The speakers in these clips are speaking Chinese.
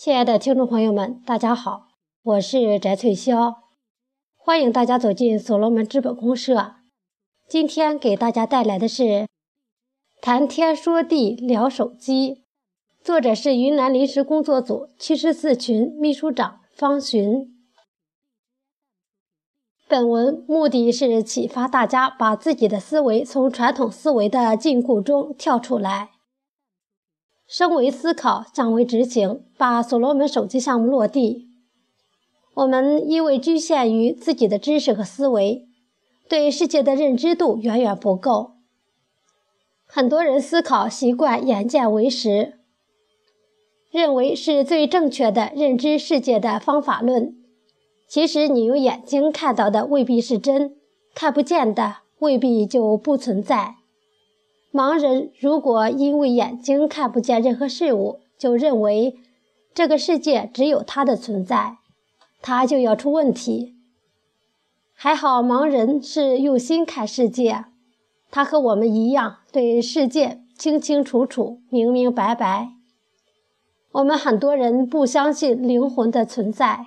亲爱的听众朋友们，大家好，我是翟翠霄，欢迎大家走进所罗门资本公社。今天给大家带来的是谈天说地聊手机，作者是云南临时工作组七十四群秘书长方寻。本文目的是启发大家把自己的思维从传统思维的禁锢中跳出来。升为思考，降为执行，把所罗门手机项目落地。我们因为局限于自己的知识和思维，对世界的认知度远远不够。很多人思考习惯眼见为实，认为是最正确的认知世界的方法论。其实，你用眼睛看到的未必是真，看不见的未必就不存在。盲人如果因为眼睛看不见任何事物，就认为这个世界只有他的存在，他就要出问题。还好，盲人是用心看世界，他和我们一样对世界清清楚楚、明明白白。我们很多人不相信灵魂的存在，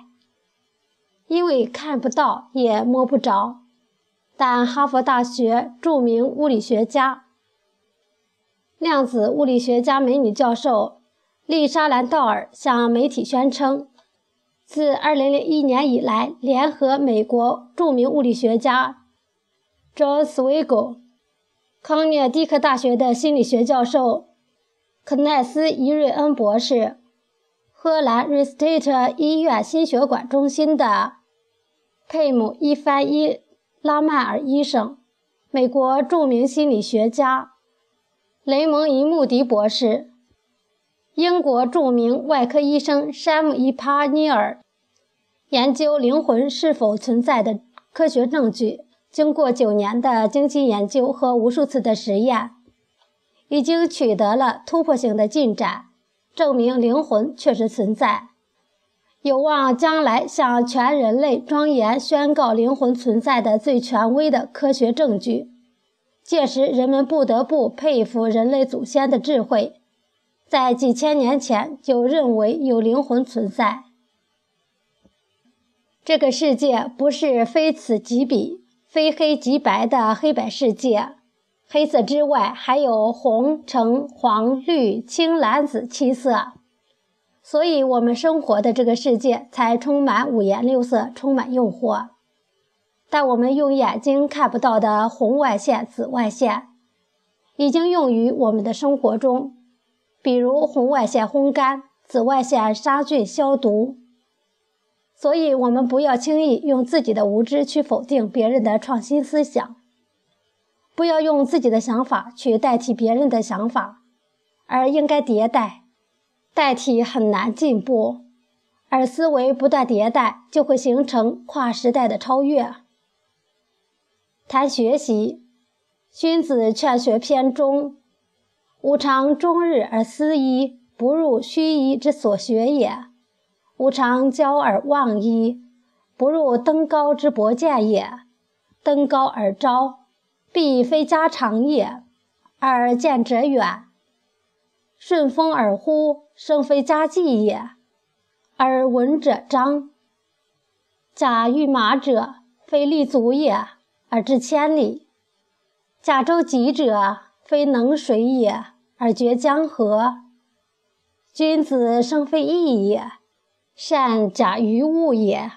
因为看不到也摸不着。但哈佛大学著名物理学家。量子物理学家美女教授丽莎兰道尔向媒体宣称，自2001年以来，联合美国著名物理学家 John Swigel、康涅狄克大学的心理学教授肯奈斯·伊瑞恩博士、荷兰 Restate 医院心血管中心的佩姆·伊凡伊拉曼尔医生、美国著名心理学家。雷蒙·伊穆迪博士，英国著名外科医生山姆·伊帕尼尔，研究灵魂是否存在的科学证据，经过九年的精心研究和无数次的实验，已经取得了突破性的进展，证明灵魂确实存在，有望将来向全人类庄严宣告灵魂存在的最权威的科学证据。届时，人们不得不佩服人类祖先的智慧，在几千年前就认为有灵魂存在。这个世界不是非此即彼、非黑即白的黑白世界，黑色之外还有红、橙、黄、绿、青、蓝、紫七色，所以我们生活的这个世界才充满五颜六色，充满诱惑。但我们用眼睛看不到的红外线、紫外线，已经用于我们的生活中，比如红外线烘干、紫外线杀菌消毒。所以，我们不要轻易用自己的无知去否定别人的创新思想，不要用自己的想法去代替别人的想法，而应该迭代。代替很难进步，而思维不断迭代，就会形成跨时代的超越。谈学习，《荀子·劝学篇》中：“吾尝终日而思一，不入虚夷之所学也；吾尝骄而忘一，不入登高之博见也。登高而招，必非家常也；而见者远，顺风而呼，生非家计也；而闻者彰，假欲马者，非立足也。”而至千里，甲舟楫者，非能水也，而绝江河。君子生非异也，善假于物也。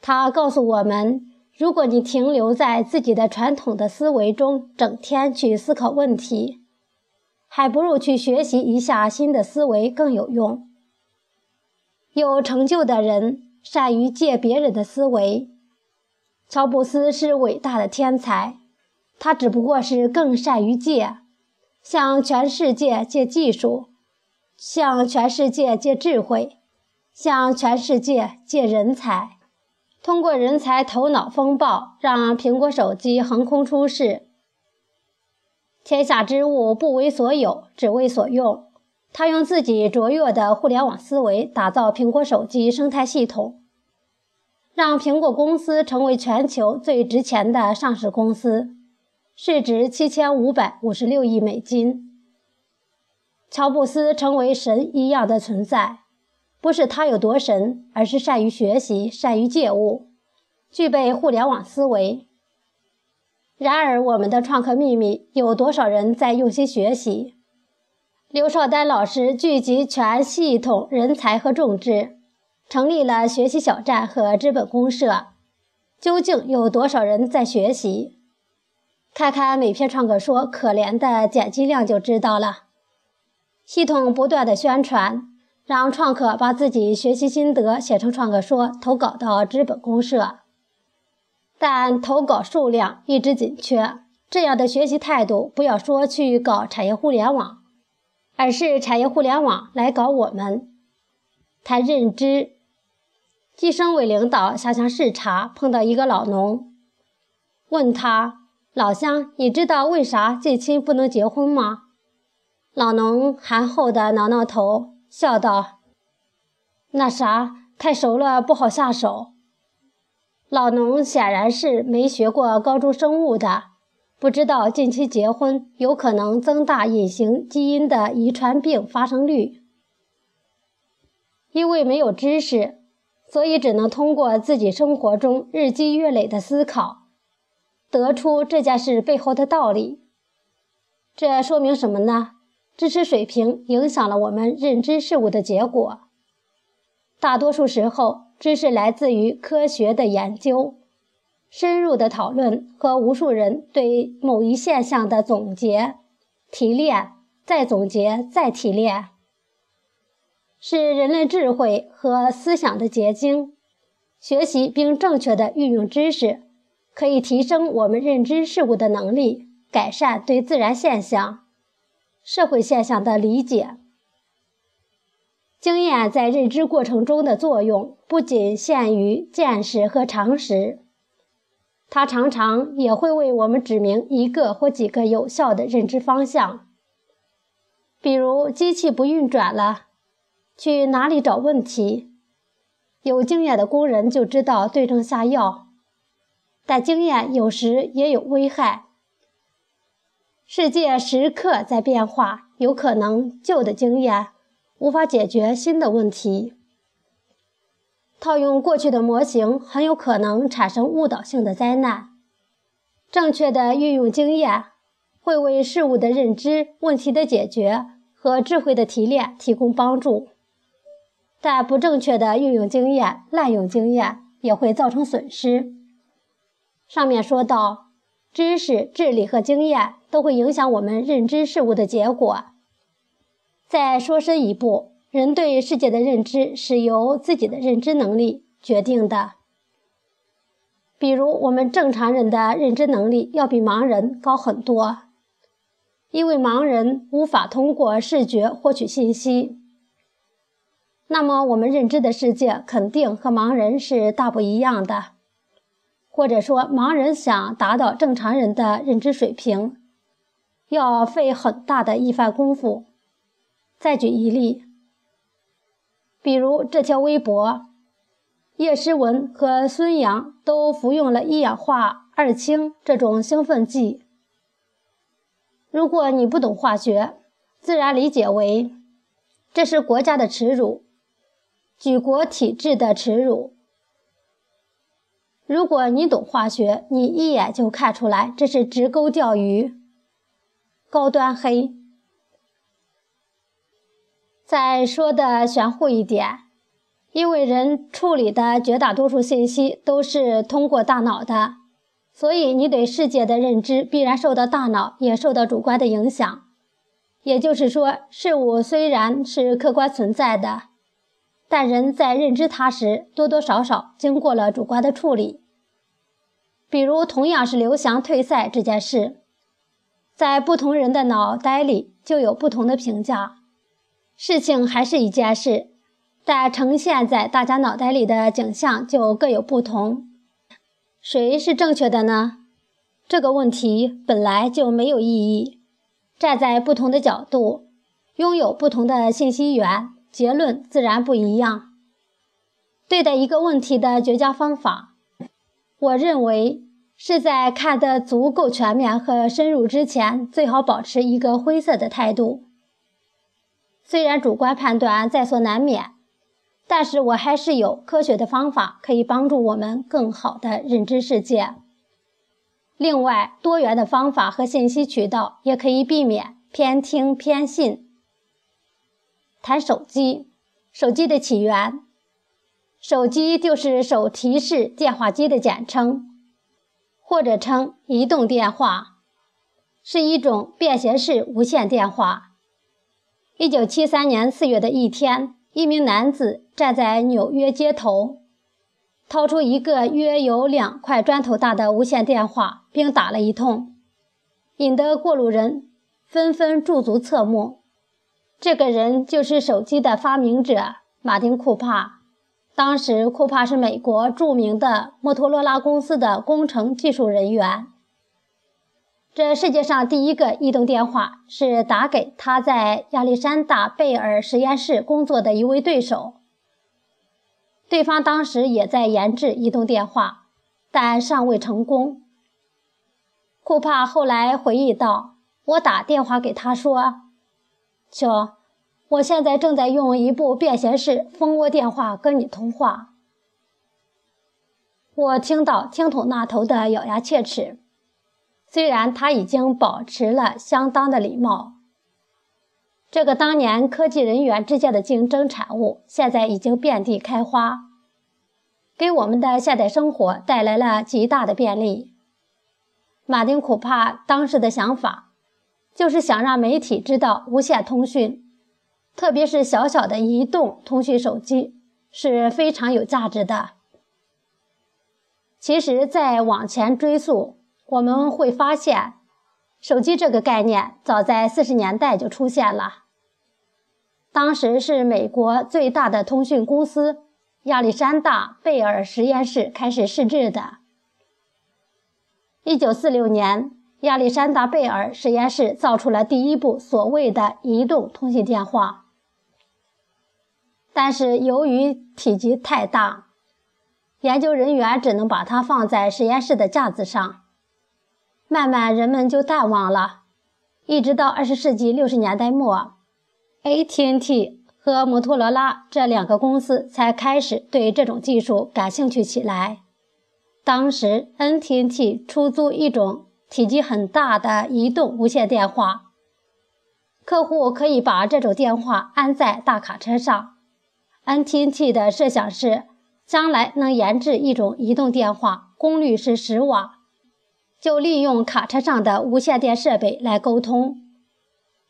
他告诉我们，如果你停留在自己的传统的思维中，整天去思考问题，还不如去学习一下新的思维更有用。有成就的人善于借别人的思维。乔布斯是伟大的天才，他只不过是更善于借，向全世界借技术，向全世界借智慧，向全世界借人才，通过人才头脑风暴，让苹果手机横空出世。天下之物不为所有，只为所用。他用自己卓越的互联网思维打造苹果手机生态系统。让苹果公司成为全球最值钱的上市公司，市值七千五百五十六亿美金。乔布斯成为神一样的存在，不是他有多神，而是善于学习，善于借物，具备互联网思维。然而，我们的创客秘密有多少人在用心学习？刘少丹老师聚集全系统人才和众志，成立了学习小站和资本公社。究竟有多少人在学习？看看每篇创客说可怜的点击量就知道了。系统不断的宣传，让创客把自己学习心得写成创客说，投稿到资本公社，但投稿数量一直紧缺。这样的学习态度，不要说去搞产业互联网。而是产业互联网来搞我们。谈认知，计生委领导下乡视察，碰到一个老农，问他：“老乡，你知道为啥近亲不能结婚吗？”老农含厚的挠挠头，笑道：“那啥，太熟了不好下手。”老农显然是没学过高中生物的。不知道近期结婚有可能增大隐形基因的遗传病发生率，因为没有知识，所以只能通过自己生活中日积月累的思考，得出这件事背后的道理。这说明什么呢？知识水平影响了我们认知事物的结果。大多数时候，知识来自于科学的研究。深入的讨论和无数人对某一现象的总结、提炼、再总结、再提炼，是人类智慧和思想的结晶。学习并正确的运用知识，可以提升我们认知事物的能力，改善对自然现象、社会现象的理解。经验在认知过程中的作用，不仅限于见识和常识。它常常也会为我们指明一个或几个有效的认知方向，比如机器不运转了，去哪里找问题？有经验的工人就知道对症下药，但经验有时也有危害。世界时刻在变化，有可能旧的经验无法解决新的问题。套用过去的模型，很有可能产生误导性的灾难。正确的运用经验，会为事物的认知、问题的解决和智慧的提炼提供帮助。但不正确的运用经验、滥用经验，也会造成损失。上面说到，知识、智力和经验都会影响我们认知事物的结果。再说深一步。人对世界的认知是由自己的认知能力决定的。比如，我们正常人的认知能力要比盲人高很多，因为盲人无法通过视觉获取信息。那么，我们认知的世界肯定和盲人是大不一样的。或者说，盲人想达到正常人的认知水平，要费很大的一番功夫。再举一例。比如这条微博，叶诗文和孙杨都服用了一氧化二氢这种兴奋剂。如果你不懂化学，自然理解为这是国家的耻辱，举国体制的耻辱。如果你懂化学，你一眼就看出来这是直钩钓鱼，高端黑。再说的玄乎一点，因为人处理的绝大多数信息都是通过大脑的，所以你对世界的认知必然受到大脑也受到主观的影响。也就是说，事物虽然是客观存在的，但人在认知它时，多多少少经过了主观的处理。比如，同样是刘翔退赛这件事，在不同人的脑袋里就有不同的评价。事情还是一件事，但呈现在大家脑袋里的景象就各有不同。谁是正确的呢？这个问题本来就没有意义。站在不同的角度，拥有不同的信息源，结论自然不一样。对待一个问题的绝佳方法，我认为是在看得足够全面和深入之前，最好保持一个灰色的态度。虽然主观判断在所难免，但是我还是有科学的方法可以帮助我们更好的认知世界。另外，多元的方法和信息渠道也可以避免偏听偏信。谈手机，手机的起源，手机就是手提式电话机的简称，或者称移动电话，是一种便携式无线电话。一九七三年四月的一天。一名男子站在纽约街头，掏出一个约有两块砖头大的无线电话，并打了一通，引得过路人纷纷驻足侧目。这个人就是手机的发明者马丁·库帕。当时，库帕是美国著名的摩托罗拉公司的工程技术人员。这世界上第一个移动电话是打给他在亚历山大贝尔实验室工作的一位对手。对方当时也在研制移动电话，但尚未成功。库帕后来回忆道：“我打电话给他说，瞧，我现在正在用一部便携式蜂窝电话跟你通话。”我听到听筒那头的咬牙切齿。虽然他已经保持了相当的礼貌，这个当年科技人员之间的竞争产物，现在已经遍地开花，给我们的现代生活带来了极大的便利。马丁·库帕当时的想法，就是想让媒体知道无线通讯，特别是小小的移动通讯手机是非常有价值的。其实再往前追溯。我们会发现，手机这个概念早在四十年代就出现了。当时是美国最大的通讯公司亚历山大贝尔实验室开始试制的。一九四六年，亚历山大贝尔实验室造出了第一部所谓的移动通信电话，但是由于体积太大，研究人员只能把它放在实验室的架子上。慢慢，人们就淡忘了，一直到二十世纪六十年代末，AT&T 和摩托罗拉这两个公司才开始对这种技术感兴趣起来。当时，NTT 出租一种体积很大的移动无线电话，客户可以把这种电话安在大卡车上。NTT 的设想是，将来能研制一种移动电话，功率是十瓦。就利用卡车上的无线电设备来沟通。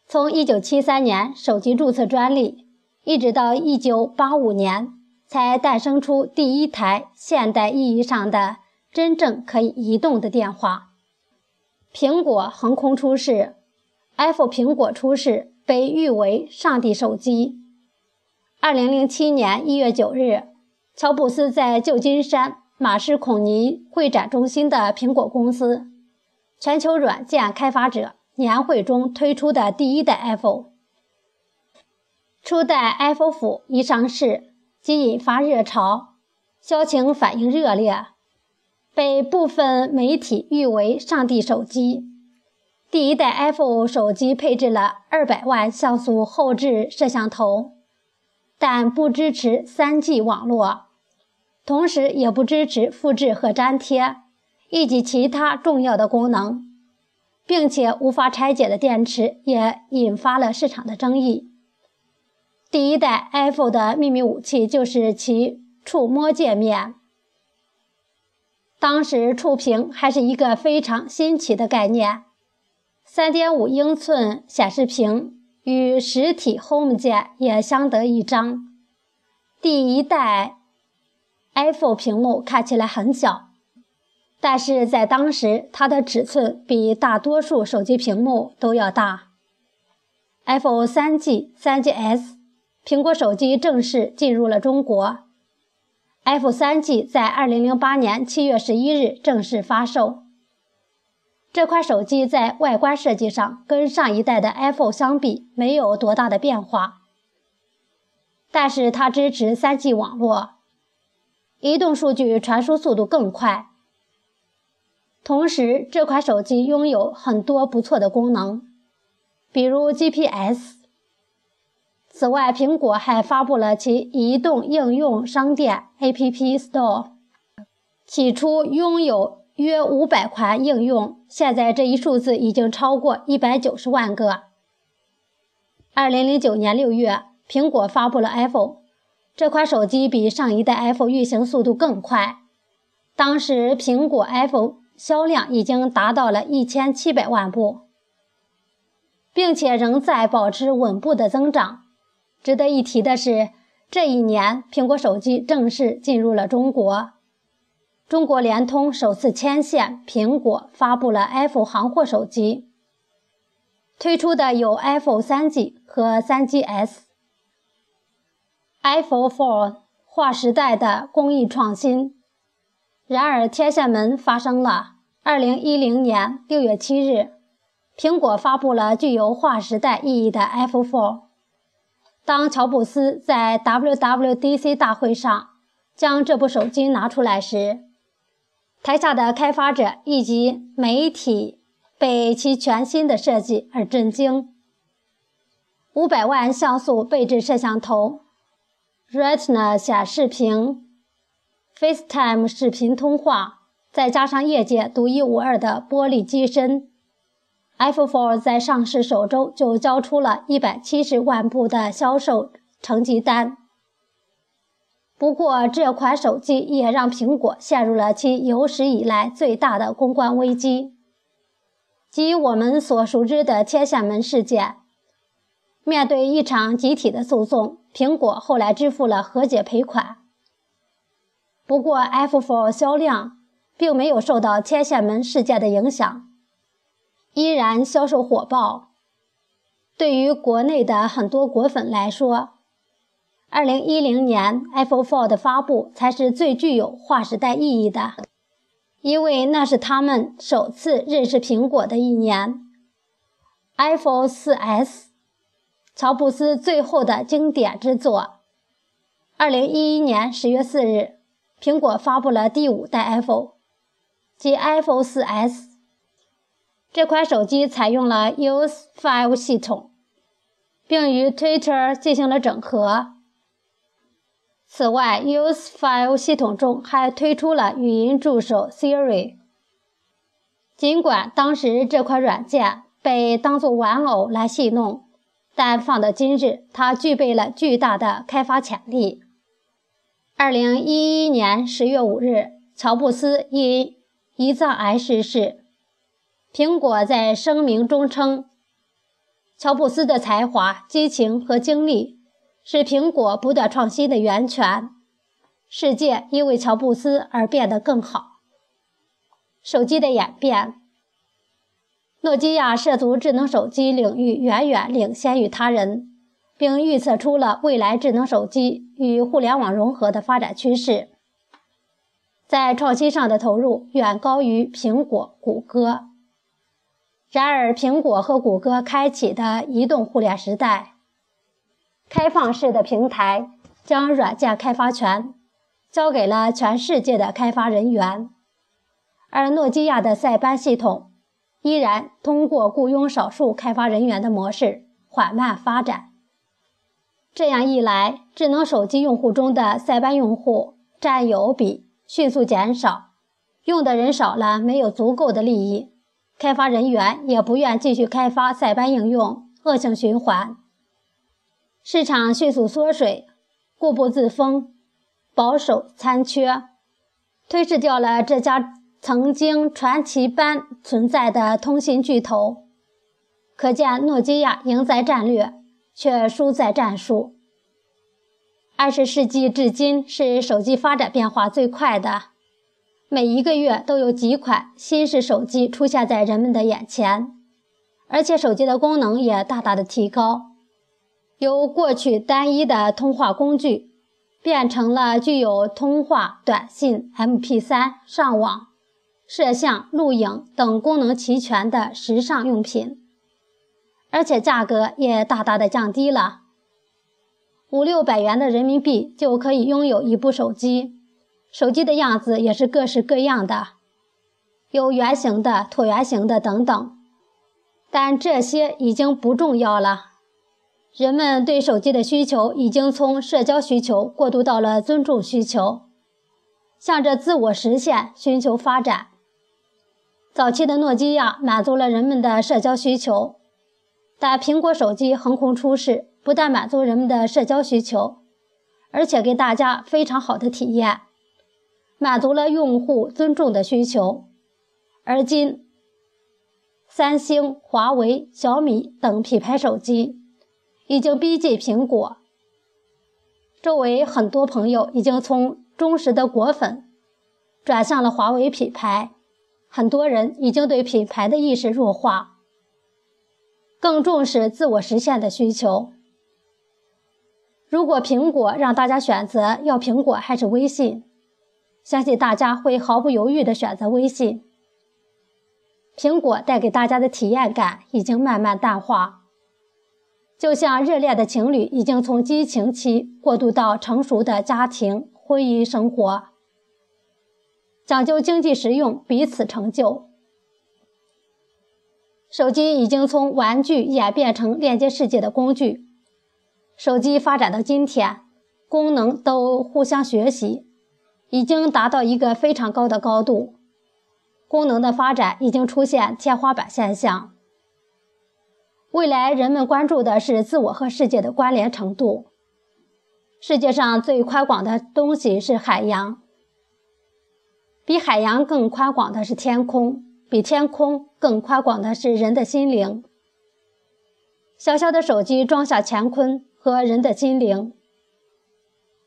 从1973年手机注册专利，一直到1985年，才诞生出第一台现代意义上的真正可以移动的电话。苹果横空出世，iPhone 苹果出世被誉为“上帝手机”。2007年1月9日，乔布斯在旧金山。马士孔尼会展中心的苹果公司全球软件开发者年会中推出的第一代 iPhone，初代 iPhone 一上市即引发热潮，销情反应热烈，被部分媒体誉为“上帝手机”。第一代 iPhone 手机配置了200万像素后置摄像头，但不支持 3G 网络。同时也不支持复制和粘贴，以及其他重要的功能，并且无法拆解的电池也引发了市场的争议。第一代 iPhone 的秘密武器就是其触摸界面。当时触屏还是一个非常新奇的概念，3.5英寸显示屏与实体 Home 键也相得益彰。第一代。iPhone 屏幕看起来很小，但是在当时，它的尺寸比大多数手机屏幕都要大。iPhone 3G、3GS，苹果手机正式进入了中国。iPhone 3G 在2008年7月11日正式发售。这款手机在外观设计上跟上一代的 iPhone 相比没有多大的变化，但是它支持 3G 网络。移动数据传输速度更快，同时这款手机拥有很多不错的功能，比如 GPS、此外，苹果还发布了其移动应用商店 App Store。起初拥有约五百款应用，现在这一数字已经超过一百九十万个。二零零九年六月，苹果发布了 iPhone，这款手机比上一代 iPhone 运行速度更快。当时，苹果 iPhone 销量已经达到了一千七百万部，并且仍在保持稳步的增长。值得一提的是，这一年苹果手机正式进入了中国。中国联通首次牵线苹果，发布了 iPhone 行货手机，推出的有 iPhone 3G 和 3GS。iPhone 4划时代的工艺创新。然而，天线门发生了。二零一零年六月七日，苹果发布了具有划时代意义的 iPhone 4。当乔布斯在 WWDC 大会上将这部手机拿出来时，台下的开发者以及媒体被其全新的设计而震惊。五百万像素背置摄像头，Retina 显示屏，FaceTime 视频通话，再加上业界独一无二的玻璃机身。iPhone 4在上市首周就交出了一百七十万部的销售成绩单。不过，这款手机也让苹果陷入了其有史以来最大的公关危机，即我们所熟知的天线门事件。面对一场集体的诉讼，苹果后来支付了和解赔款。不过，iPhone 4销量并没有受到天线门事件的影响。依然销售火爆。对于国内的很多果粉来说，2010年 iPhone 4的发布才是最具有划时代意义的，因为那是他们首次认识苹果的一年。iPhone 4S，乔布斯最后的经典之作。2011年10月4日，苹果发布了第五代 iPhone，即 iPhone 4S。这款手机采用了 iOS 5系统，并与 Twitter 进行了整合。此外，iOS 5系统中还推出了语音助手 Siri。尽管当时这款软件被当作玩偶来戏弄，但放到今日，它具备了巨大的开发潜力。二零一一年十月五日，乔布斯因胰脏癌逝世。苹果在声明中称：“乔布斯的才华、激情和精力是苹果不断创新的源泉。世界因为乔布斯而变得更好。”手机的演变，诺基亚涉足智能手机领域远远领先于他人，并预测出了未来智能手机与互联网融合的发展趋势，在创新上的投入远高于苹果、谷歌。然而，苹果和谷歌开启的移动互联时代，开放式的平台将软件开发权交给了全世界的开发人员，而诺基亚的塞班系统依然通过雇佣少数开发人员的模式缓慢发展。这样一来，智能手机用户中的塞班用户占有比迅速减少，用的人少了，没有足够的利益。开发人员也不愿继续开发塞班应用，恶性循环。市场迅速缩水，固步自封，保守残缺，推迟掉了这家曾经传奇般存在的通信巨头。可见，诺基亚赢在战略，却输在战术。二十世纪至今是手机发展变化最快的。每一个月都有几款新式手机出现在人们的眼前，而且手机的功能也大大的提高，由过去单一的通话工具，变成了具有通话、短信、MP3、上网、摄像、录影等功能齐全的时尚用品，而且价格也大大的降低了，五六百元的人民币就可以拥有一部手机。手机的样子也是各式各样的，有圆形的、椭圆形的等等，但这些已经不重要了。人们对手机的需求已经从社交需求过渡到了尊重需求，向着自我实现寻求发展。早期的诺基亚满足了人们的社交需求，但苹果手机横空出世，不但满足人们的社交需求，而且给大家非常好的体验，满足了用户尊重的需求。而今，三星、华为、小米等品牌手机。已经逼近苹果，周围很多朋友已经从忠实的果粉转向了华为品牌，很多人已经对品牌的意识弱化，更重视自我实现的需求。如果苹果让大家选择要苹果还是微信，相信大家会毫不犹豫地选择微信。苹果带给大家的体验感已经慢慢淡化。就像热恋的情侣已经从激情期过渡到成熟的家庭婚姻生活，讲究经济实用，彼此成就。手机已经从玩具演变成链接世界的工具。手机发展到今天，功能都互相学习，已经达到一个非常高的高度。功能的发展已经出现天花板现象。未来人们关注的是自我和世界的关联程度。世界上最宽广的东西是海洋，比海洋更宽广的是天空，比天空更宽广的是人的心灵。小小的手机装下乾坤和人的心灵，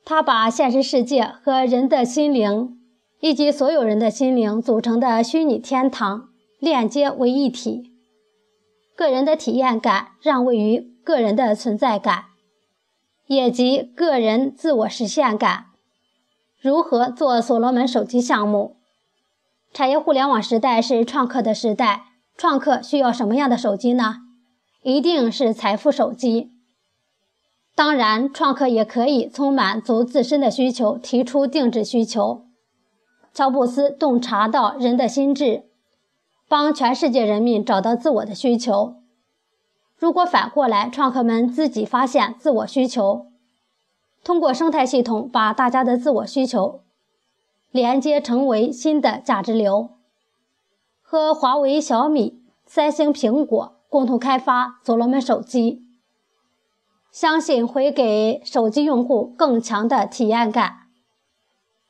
它把现实世界和人的心灵以及所有人的心灵组成的虚拟天堂链接为一体。个人的体验感让位于个人的存在感，也即个人自我实现感。如何做所罗门手机项目？产业互联网时代是创客的时代，创客需要什么样的手机呢？一定是财富手机。当然，创客也可以从满足自身的需求提出定制需求。乔布斯洞察到人的心智。帮全世界人民找到自我的需求。如果反过来，创客们自己发现自我需求，通过生态系统把大家的自我需求连接成为新的价值流，和华为、小米、三星、苹果共同开发所罗门手机，相信会给手机用户更强的体验感。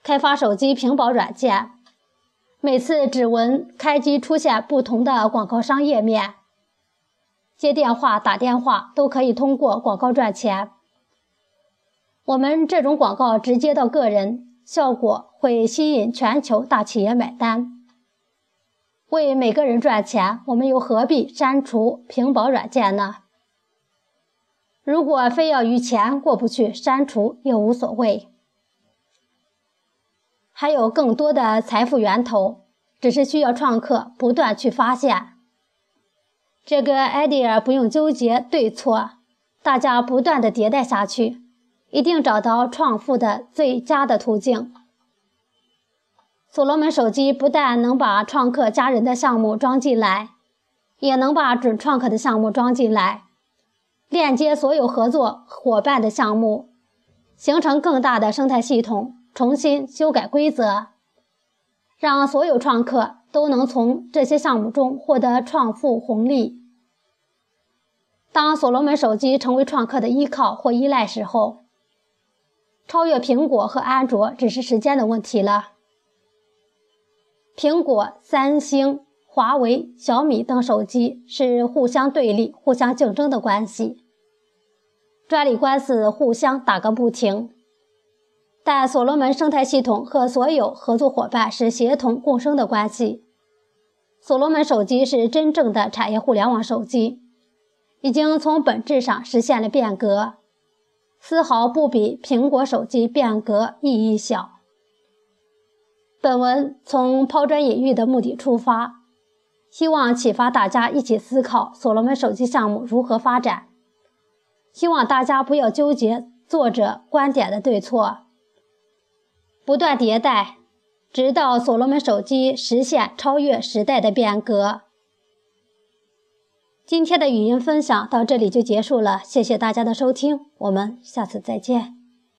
开发手机屏保软件。每次指纹开机出现不同的广告商页面，接电话、打电话都可以通过广告赚钱。我们这种广告直接到个人，效果会吸引全球大企业买单。为每个人赚钱，我们又何必删除屏保软件呢？如果非要与钱过不去，删除也无所谓。还有更多的财富源头，只是需要创客不断去发现。这个 idea 不用纠结对错，大家不断的迭代下去，一定找到创富的最佳的途径。所罗门手机不但能把创客家人的项目装进来，也能把准创客的项目装进来，链接所有合作伙伴的项目，形成更大的生态系统。重新修改规则，让所有创客都能从这些项目中获得创富红利。当所罗门手机成为创客的依靠或依赖时候，超越苹果和安卓只是时间的问题了。苹果、三星、华为、小米等手机是互相对立、互相竞争的关系，专利官司互相打个不停。但所罗门生态系统和所有合作伙伴是协同共生的关系。所罗门手机是真正的产业互联网手机，已经从本质上实现了变革，丝毫不比苹果手机变革意义小。本文从抛砖引玉的目的出发，希望启发大家一起思考所罗门手机项目如何发展。希望大家不要纠结作者观点的对错。不断迭代，直到所罗门手机实现超越时代的变革。今天的语音分享到这里就结束了，谢谢大家的收听，我们下次再见。